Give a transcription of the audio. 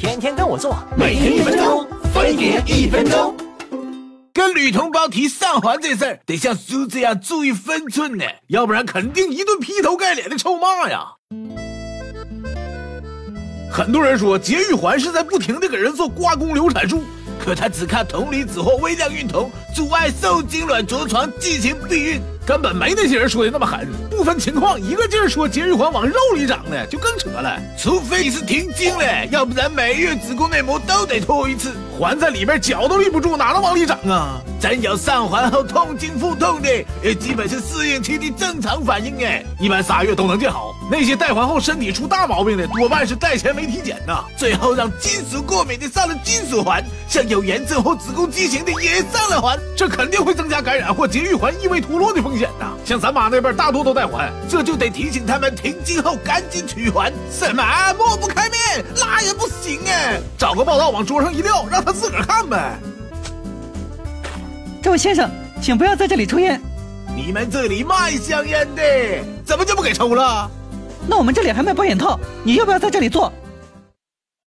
天天跟我做，每天一分钟，分别一分钟。跟女同胞提上环这事儿，得像叔这样注意分寸呢，要不然肯定一顿劈头盖脸的臭骂呀。很多人说节育环是在不停的给人做刮宫流产术。可他只看铜离子或微量孕酮，阻碍受精卵着床进行避孕，根本没那些人说的那么狠。不分情况，一个劲儿说节育环往肉里长的，就更扯了。除非你是停经了，要不然每月子宫内膜都得脱一次，环在里边脚都立不住，哪能往里长啊？咱有上环后痛经腹痛的，也基本是适应期的正常反应哎，一般仨月都能见好。那些带环后身体出大毛病的，多半是带钱没体检呐，最后让金属过敏的上了金属环，像有炎症或子宫畸形的也上了环，这肯定会增加感染或节育环异位脱落的风险呐。像咱妈那边大多都带环，这就得提醒他们停机后赶紧取环。什么抹不开面，那也不行哎，找个报道往桌上一撂，让他自个儿看呗。这位先生，请不要在这里抽烟。你们这里卖香烟的，怎么就不给抽了？那我们这里还卖保险套，你要不要在这里做？